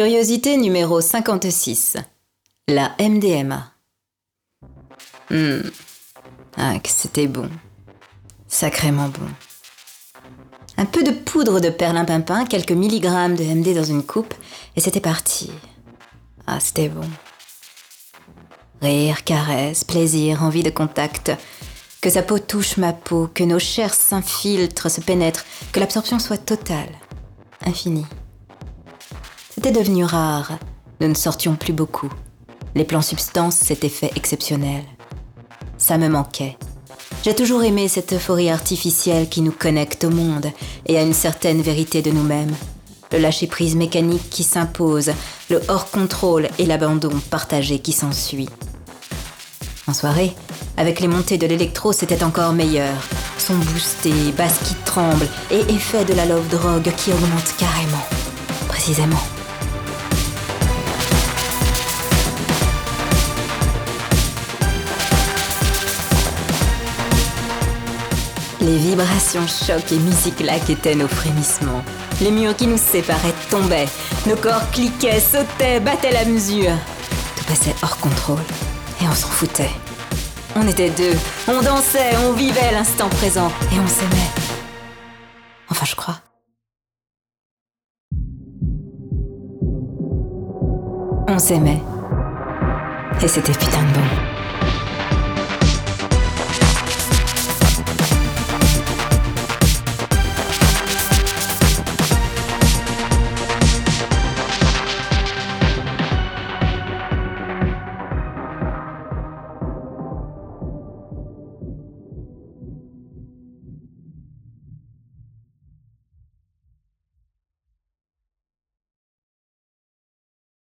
Curiosité numéro 56. La MDMA. Hmm. Ah, que c'était bon. Sacrément bon. Un peu de poudre de perlimpinpin, quelques milligrammes de MD dans une coupe, et c'était parti. Ah, c'était bon. Rire, caresse, plaisir, envie de contact. Que sa peau touche ma peau, que nos chairs s'infiltrent, se pénètrent, que l'absorption soit totale, infinie. C'était devenu rare. Nous ne sortions plus beaucoup. Les plans substances s'étaient faits exceptionnels. Ça me manquait. J'ai toujours aimé cette euphorie artificielle qui nous connecte au monde et à une certaine vérité de nous-mêmes. Le lâcher-prise mécanique qui s'impose, le hors-contrôle et l'abandon partagé qui s'ensuit. En soirée, avec les montées de l'électro, c'était encore meilleur. Son boosté, basse qui tremble et effet de la love drogue qui augmente carrément. Précisément. Les vibrations choc et musique-lac étaient nos frémissements. Les murs qui nous séparaient tombaient. Nos corps cliquaient, sautaient, battaient la mesure. Tout passait hors contrôle. Et on s'en foutait. On était deux. On dansait, on vivait l'instant présent. Et on s'aimait. Enfin, je crois. On s'aimait. Et c'était putain de bon.